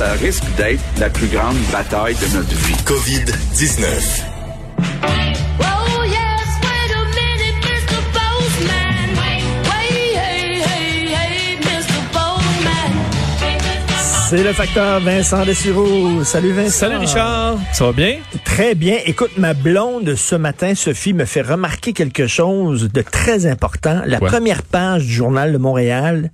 ça risque d'être la plus grande bataille de notre vie. COVID-19. C'est le facteur Vincent Dessureau. Salut Vincent. Salut Richard. Ça va bien? Très bien. Écoute, ma blonde ce matin, Sophie, me fait remarquer quelque chose de très important. La première page du journal de Montréal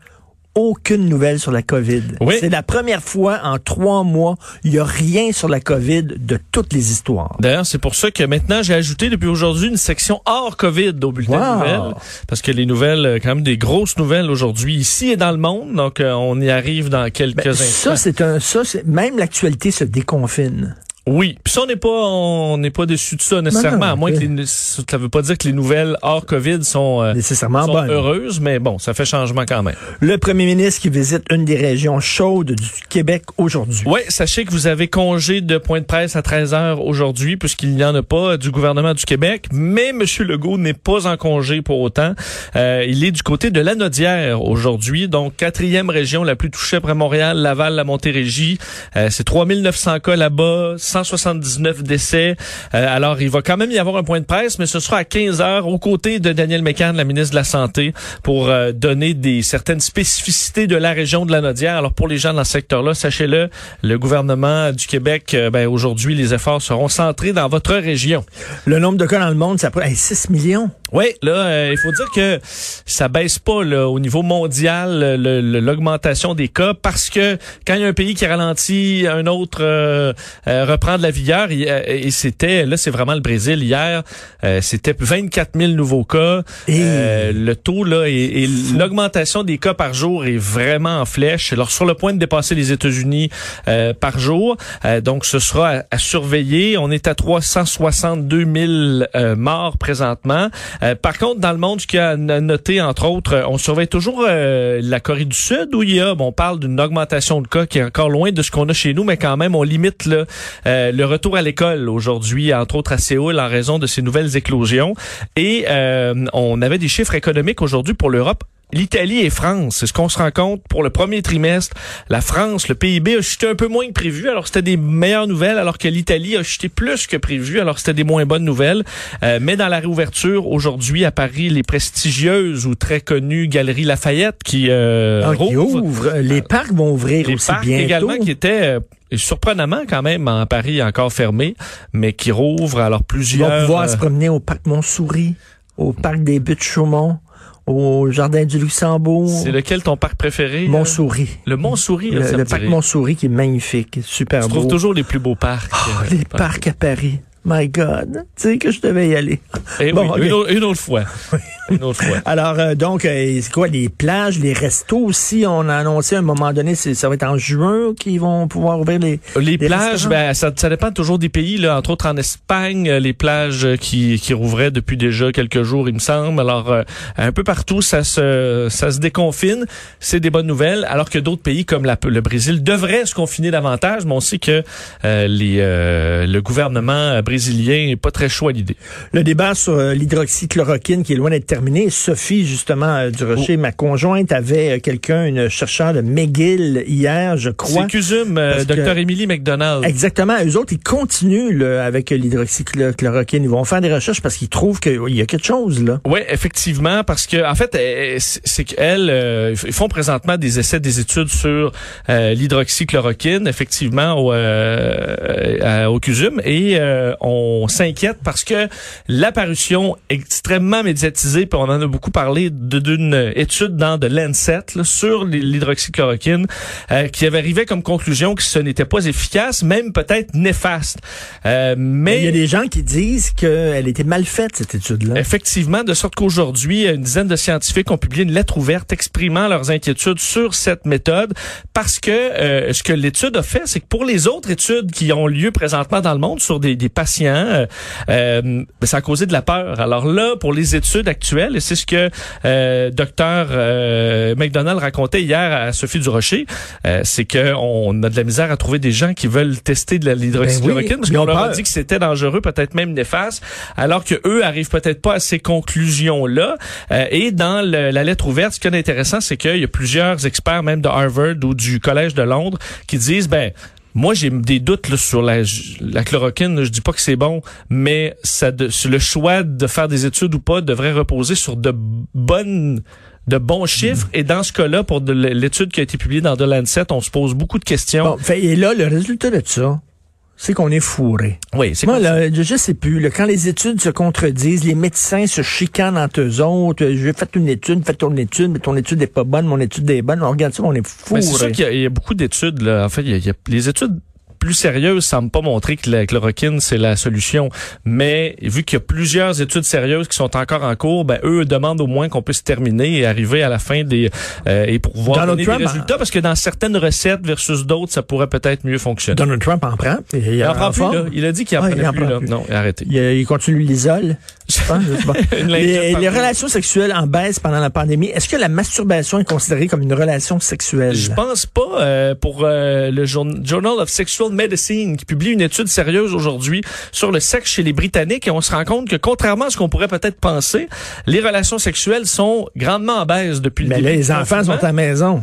aucune nouvelle sur la COVID. C'est la première fois en trois mois, il n'y a rien sur la COVID de toutes les histoires. D'ailleurs, c'est pour ça que maintenant, j'ai ajouté depuis aujourd'hui une section hors COVID au bulletin de nouvelles. Parce que les nouvelles, euh, quand même des grosses nouvelles aujourd'hui ici et dans le monde. Donc, euh, on y arrive dans quelques ben, instants. Ça, c'est un, ça, même l'actualité se déconfine. Oui, puis ça on n'est pas on n'est pas déçu de ça nécessairement, à moins que les, ça veut pas dire que les nouvelles hors Covid sont euh, nécessairement heureuses, mais bon, ça fait changement quand même. Le premier ministre qui visite une des régions chaudes du Québec aujourd'hui. Oui, sachez que vous avez congé de point de presse à 13 heures aujourd'hui puisqu'il n'y en a pas du gouvernement du Québec, mais monsieur Legault n'est pas en congé pour autant. Euh, il est du côté de la Nodière aujourd'hui, donc quatrième région la plus touchée après Montréal, Laval, la Montérégie. Euh, c'est 3900 cas là-bas 179 décès. Euh, alors, il va quand même y avoir un point de presse, mais ce sera à 15 heures aux côtés de Daniel Mécan, la ministre de la Santé, pour euh, donner des certaines spécificités de la région de la Nodière. Alors, pour les gens dans ce secteur-là, sachez-le, le gouvernement du Québec, euh, ben, aujourd'hui, les efforts seront centrés dans votre région. Le nombre de cas dans le monde, ça peut être 6 millions. Oui, là, il faut dire que ça baisse pas là, au niveau mondial l'augmentation des cas parce que quand il y a un pays qui ralentit, un autre reprend de la euh, et, c'était là c'est vraiment le Brésil hier euh, c'était 24 000 nouveaux cas. Euh, le taux là et, l'augmentation des cas par jour est vraiment en flèche. Alors sur le point de dépasser les États-Unis par jour donc ce sera à, surveiller. On est à 362 000 morts présentement par contre dans le monde ce qui a noté entre autres on surveille toujours la Corée du Sud où il y a bon, on parle d'une augmentation de cas qui est encore loin de ce qu'on a chez nous mais quand même on limite euh, le retour à l'école aujourd'hui, entre autres à Séoul, en raison de ces nouvelles éclosions. Et euh, on avait des chiffres économiques aujourd'hui pour l'Europe l'Italie et France. C'est ce qu'on se rend compte pour le premier trimestre. La France, le PIB a chuté un peu moins que prévu, alors c'était des meilleures nouvelles, alors que l'Italie a chuté plus que prévu, alors c'était des moins bonnes nouvelles. Euh, mais dans la réouverture, aujourd'hui à Paris, les prestigieuses ou très connues Galeries Lafayette qui, euh, ah, ouvrent. Les parcs vont ouvrir les aussi parcs également qui étaient surprenamment quand même en Paris encore fermé, mais qui rouvre alors plusieurs. On va pouvoir se promener au parc Montsouris, au parc des Buttes Chaumont au Jardin du Luxembourg. C'est lequel ton parc préféré? Montsouris. Le Montsouris, Le, le parc Montsouris qui est magnifique, super beau. Je trouve toujours les plus beaux parcs. Oh, les parcs à Paris. My God, tu sais que je devais y aller. Eh bon, une, autre, fois. une, autre, fois. Alors, euh, donc, euh, c'est quoi, les plages, les restos aussi, on a annoncé à un moment donné, ça va être en juin qu'ils vont pouvoir ouvrir les Les, plages, ben, ça, ça, dépend toujours des pays, là. Entre autres, en Espagne, les plages qui, qui rouvraient depuis déjà quelques jours, il me semble. Alors, euh, un peu partout, ça se, ça se déconfine. C'est des bonnes nouvelles. Alors que d'autres pays, comme la, le Brésil, devraient se confiner davantage, mais on sait que les, le gouvernement brésilien brésilien pas très chaud à l'idée. Le débat sur euh, l'hydroxychloroquine qui est loin d'être terminé. Sophie, justement, euh, du Rocher, oh. ma conjointe, avait euh, quelqu'un, une chercheur de McGill hier, je crois. C'est CUSUM, Dr. Emily McDonald. Exactement. Eux autres, ils continuent avec l'hydroxychloroquine. Ils vont faire des recherches parce qu'ils trouvent qu'il y a quelque chose là. Oui, effectivement, parce que en fait, c'est qu'elles ils font présentement des essais, des études sur l'hydroxychloroquine, effectivement, au, au CUSUM, et on s'inquiète parce que l'apparition extrêmement médiatisée, puis on en a beaucoup parlé, d'une étude dans de Lancet sur l'hydroxychloroquine euh, qui avait arrivé comme conclusion que ce n'était pas efficace, même peut-être néfaste. Euh, mais il y a des gens qui disent qu'elle était mal faite cette étude-là. Effectivement, de sorte qu'aujourd'hui, une dizaine de scientifiques ont publié une lettre ouverte exprimant leurs inquiétudes sur cette méthode parce que euh, ce que l'étude a fait, c'est que pour les autres études qui ont lieu présentement dans le monde sur des, des patients patients, ben, ça a causé de la peur. Alors là, pour les études actuelles, et c'est ce que docteur McDonald racontait hier à Sophie Durocher, c'est que on a de la misère à trouver des gens qui veulent tester de l'hydroxychloroquine ben parce qu'on leur a dit que c'était dangereux, peut-être même néfaste, alors que eux arrivent peut-être pas à ces conclusions-là. Euh, et dans la lettre ouverte, ce qui est intéressant, c'est qu'il y a plusieurs experts, même de Harvard ou du Collège de Londres, qui disent, ben, moi, j'ai des doutes sur la, chloroquine. Je dis pas que c'est bon, mais ça le choix de faire des études ou pas devrait reposer sur de bonnes de bons chiffres. Et dans ce cas-là, pour l'étude qui a été publiée dans The Lancet, on se pose beaucoup de questions. Et là, le résultat de ça, c'est qu'on est fourré. Oui, c'est Moi, là, je sais plus. Là, quand les études se contredisent, les médecins se chicanent entre eux autres. Je vais faire une étude, fais ton étude, mais ton étude n'est pas bonne, mon étude est bonne. On regarde ça, on est fourré. C'est sûr qu'il y, a beaucoup d'études. Là. En fait, il y, a, les études plus sérieuse semble pas montrer que la chloroquine c'est la solution. Mais vu qu'il y a plusieurs études sérieuses qui sont encore en cours, ben eux demandent au moins qu'on puisse terminer et arriver à la fin des euh, et pour voir donner des résultats parce que dans certaines recettes versus d'autres, ça pourrait peut-être mieux fonctionner. Donald Trump en prend. Il, en prend plus. Là. Il a dit qu'il en ah, prenait plus, là. Non, arrêtez. Il, il continue l'isole. les, les, relations sexuelles en baisse pendant la pandémie. Est-ce que la masturbation est considérée comme une relation sexuelle? Je pense pas. Euh, pour euh, le Journal of Sexual Medicine, qui publie une étude sérieuse aujourd'hui sur le sexe chez les Britanniques, et on se rend compte que contrairement à ce qu'on pourrait peut-être penser, les relations sexuelles sont grandement en baisse depuis le Mais début. les enfants sont à la maison.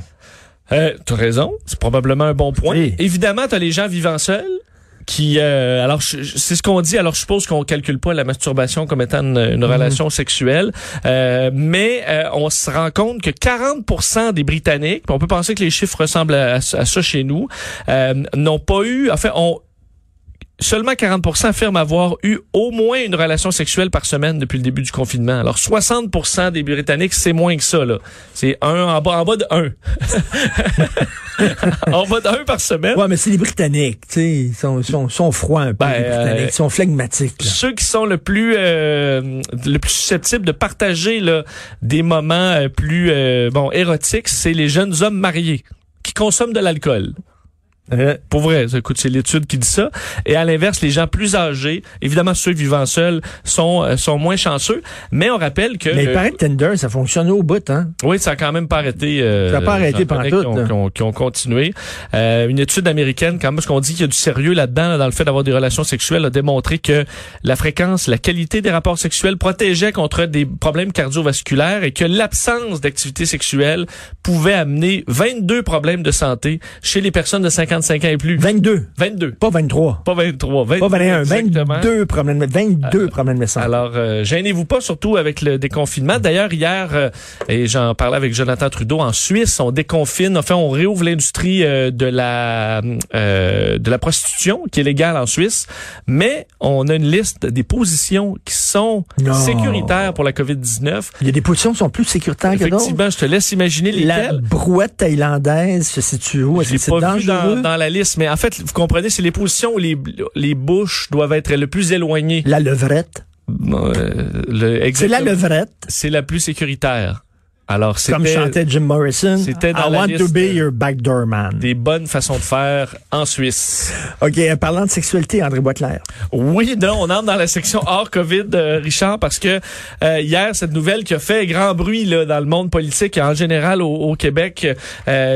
Euh, tu as raison, c'est probablement un bon point. Évidemment, tu as les gens vivant seuls qui euh, alors c'est ce qu'on dit alors je suppose qu'on calcule pas la masturbation comme étant une, mhm. relation sexuelle euh, mais euh, on se rend compte que 40% des britanniques on peut penser que les chiffres ressemblent à, à ça chez nous n'ont pas eu en fait ont seulement 40% affirment avoir eu au moins une relation sexuelle par semaine depuis le début du confinement. Alors 60% des Britanniques, c'est moins que ça. là. C'est un en bas, en bas de un. en bas de un par semaine. Ouais, mais c'est les Britanniques, tu sais, ils sont, sont, sont, froids un peu, ben, les Britanniques, ils sont flegmatiques. Ceux qui sont le plus euh, le plus susceptibles de partager là, des moments euh, plus euh, bon érotiques, c'est les jeunes hommes mariés qui consomment de l'alcool. Euh, pour vrai, écoute, c'est l'étude qui dit ça. Et à l'inverse, les gens plus âgés, évidemment ceux vivant seuls, sont euh, sont moins chanceux. Mais on rappelle que... Mais il paraît que Tinder, ça fonctionne au bout, hein? Oui, ça a quand même pas arrêté. Euh, ça n'a pas arrêté pendant tout. Qui ont, qui ont, continué. Euh, une étude américaine, quand même, parce qu'on dit qu'il y a du sérieux là-dedans, dans le fait d'avoir des relations sexuelles, a démontré que la fréquence, la qualité des rapports sexuels protégeait contre des problèmes cardiovasculaires et que l'absence d'activité sexuelle pouvait amener 22 problèmes de santé chez les personnes de 50 55 ans et plus. 22. 22. Pas 23. Pas 23. pas 21. 22 problèmes, 22 problèmes de santé. Alors, euh, gênez-vous pas, surtout avec le déconfinement. D'ailleurs, hier, euh, et j'en parlais avec Jonathan Trudeau, en Suisse, on déconfine, enfin, on réouvre l'industrie euh, de la de la prostitution, qui est légale en Suisse, mais on a une liste des positions qui sont sécuritaires pour la COVID-19. Il y a des positions qui sont plus sécuritaires que d'autres. Effectivement, je te laisse imaginer lesquelles. La brouette thaïlandaise se situe où? Est-ce c'est dangereux? Dans la liste, mais en fait, vous comprenez, c'est les positions où les, les bouches doivent être le plus éloignées. La levrette. Euh, c'est la levrette. C'est la plus sécuritaire. Alors, Comme chantait Jim Morrison, c'était I want to be your backdoor man. Des bonnes façons de faire en Suisse. OK, euh, parlant de sexualité, André Boitler. Oui, non, on entre dans la section hors COVID, euh, Richard, parce que euh, hier, cette nouvelle qui a fait grand bruit là, dans le monde politique et en général au, Québec,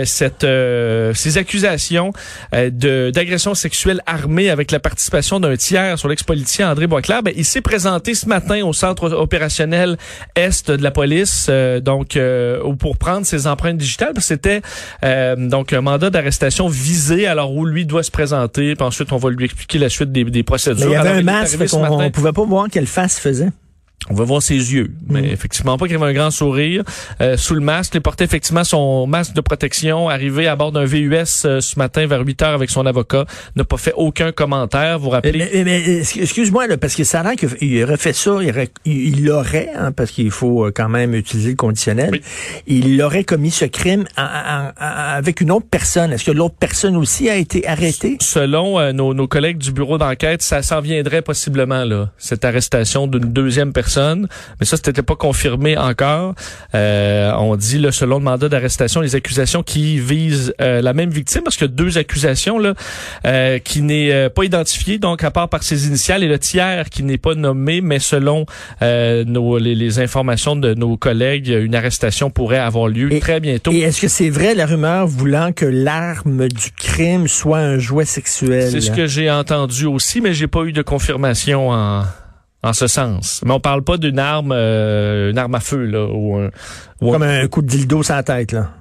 cette, ces accusations de d'agression sexuelle armée avec la participation d'un tiers sur l'ex-politicien André Boitler, ben, il s'est présenté ce matin au centre opérationnel Est de la police, donc euh, pour prendre ses empreintes digitales. C'était euh, donc un mandat d'arrestation visé, alors où lui doit se présenter. Puis ensuite, on va lui expliquer la suite des, des procédures. Mais il y avait un masque, on, ne pouvait pas voir quelle face faisait. On va voir ses yeux, mais mm. effectivement pas qu'il avait un grand sourire. Euh, sous le masque, il portait effectivement son masque de protection, arrivé à bord d'un VUS euh, ce matin vers 8 heures avec son avocat, n'a pas fait aucun commentaire, vous rappelez? Mais, excuse-moi, parce que ça a l'air qu'il aurait fait ça, il l'aurait, hein, parce qu'il faut euh, quand même utiliser le conditionnel, il aurait commis ce crime avec une autre personne. Est-ce que l'autre personne aussi a été arrêtée? Selon nos, nos collègues du bureau d'enquête, ça s'en viendrait possiblement, là, cette arrestation d'une deuxième personne personnes, mais ça c'était pas confirmé encore. Euh, on dit là, selon le mandat d'arrestation, les accusations qui visent euh, la même victime, parce que deux accusations là euh, qui n'est pas identifiée, donc à part par ses initiales, et le tiers qui n'est pas nommé, mais selon nos, les, informations de nos collègues, une arrestation pourrait avoir lieu très bientôt. Et est-ce que c'est vrai la rumeur voulant que l'arme du crime soit un jouet sexuel? C'est ce que j'ai entendu aussi, mais j'ai pas eu de confirmation en en ce sens. Mais on parle pas d'une arme, euh, une arme à feu là, ou, un, comme un coup de dildo sur la tête là.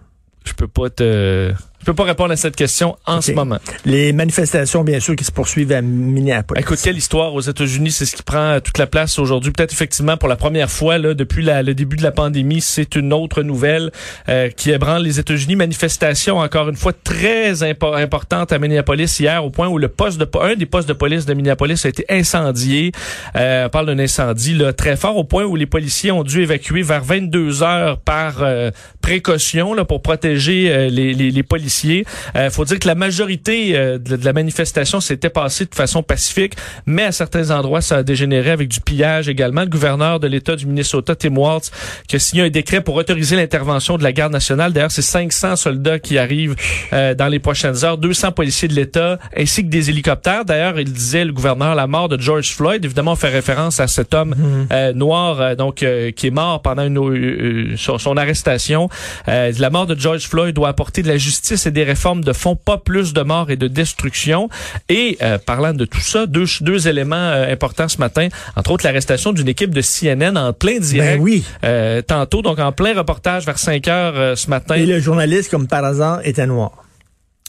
Je peux pas te peux pas répondre à cette question en ce moment. Les manifestations, bien sûr, qui se poursuivent à Minneapolis. Écoute, quelle histoire aux États-Unis, c'est ce qui prend toute la place aujourd'hui. Peut-être effectivement pour la première fois là, depuis le début de la pandémie, c'est une autre nouvelle euh, qui ébranle les États-Unis. Manifestation encore une fois très importante à Minneapolis hier, au point où le poste de un des postes de police de Minneapolis a été incendié. Euh, on parle d'un incendie là, très fort, au point où les policiers ont dû évacuer vers 22 heures par euh, précaution là, pour protéger euh, les, les, les policiers il euh, faut dire que la majorité euh, de, la manifestation s'était passée de façon pacifique, mais à certains endroits, ça a dégénéré avec du pillage également. Le gouverneur de l'État du Minnesota, Tim Waltz, qui a signé un décret pour autoriser l'intervention de la garde nationale. D'ailleurs, c'est 500 soldats qui arrivent euh, dans les prochaines heures, 200 policiers de l'État, ainsi que des hélicoptères. D'ailleurs, il disait, le gouverneur, la mort de George Floyd, évidemment, on fait référence à cet homme mhm. noir, donc qui est mort pendant une, son, arrestation. la mort de George Floyd doit apporter de la justice c'est des réformes de fond, pas plus de morts et de destruction. Et euh, parlant de tout ça, deux, deux éléments euh, importants ce matin, entre autres l'arrestation d'une équipe de CNN en plein direct. Ben oui. Euh, tantôt, donc en plein reportage vers 5 heures ce matin. Et le journaliste, comme par hasard, était noir.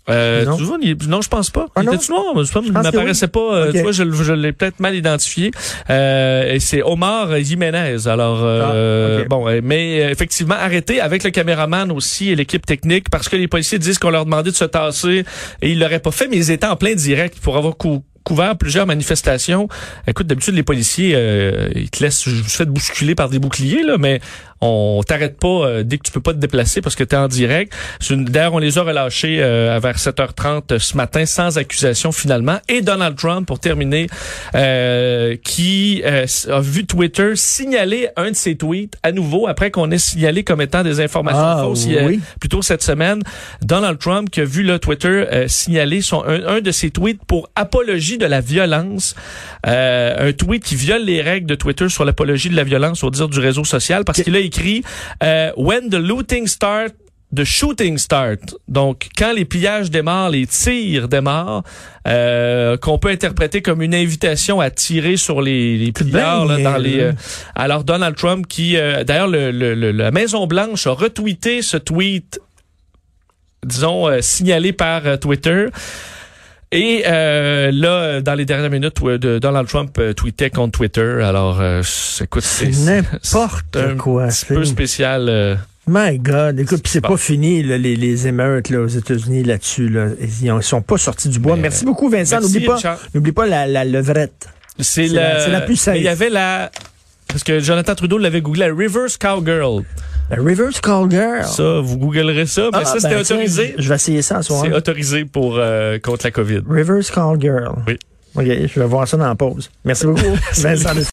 Euh, non? non, je pense pas. Ah il était noir, il m'apparaissait pas. Euh, tu vois, je, je l'ai peut-être mal identifié. Euh, et c'est Omar Jiménez. Alors, euh, ah, bon, mais effectivement arrêté avec le caméraman aussi et l'équipe technique parce que les policiers disent qu'on leur demandait de se tasser et ils l'auraient pas fait, mais ils étaient en plein direct pour avoir couvert plusieurs manifestations. Écoute, d'habitude, les policiers, euh, ils te laissent se faire bousculer par des boucliers, là, mais on t'arrête pas euh, dès que tu peux pas te déplacer parce que tu es en direct. D'ailleurs, on les a relâchés euh, vers 7h30 ce matin sans accusation finalement. Et Donald Trump, pour terminer, qui a vu Twitter signaler un de ses tweets à nouveau après qu'on ait signalé comme étant des informations ah, fausses oui. plus cette semaine. Donald Trump qui a vu le Twitter signaler son, un de ses tweets pour apologie de la violence. Euh, un tweet qui viole les règles de Twitter sur l'apologie de la violence au dire du réseau social parce qu'il a écrit euh, When the looting start the shooting start. Donc, quand les pillages démarrent, les tirs démarrent, euh, qu'on peut interpréter comme une invitation à tirer sur les, les pillards là, dans les. Euh, alors Donald Trump, qui euh, d'ailleurs le, le, la Maison Blanche a retweeté ce tweet, disons signalé par Twitter. Et euh, là, dans les dernières minutes, Donald Trump euh, tweetait contre Twitter. Alors, euh, écoute, c'est n'importe quoi. C'est un peu spécial. Euh, My God, écoute, c'est pas fini les, les émeutes là, aux États-Unis là-dessus. Là. Ils, sont pas sortis du bois. merci beaucoup, Vincent. N'oublie pas, n'oublie pas la, la levrette. C'est la, la, plus simple. Il y avait la parce que Jonathan Trudeau l'avait googlé, la Reverse Cowgirl. La Reverse Cowgirl. Ça, vous googlerez ça. Mais ah, ça, c'était ben, autorisé. je vais essayer ça ce soir. C'est autorisé pour euh, contre la COVID. Reverse Cowgirl. Oui. OK, je vais voir ça dans la pause. Merci beaucoup. Vincent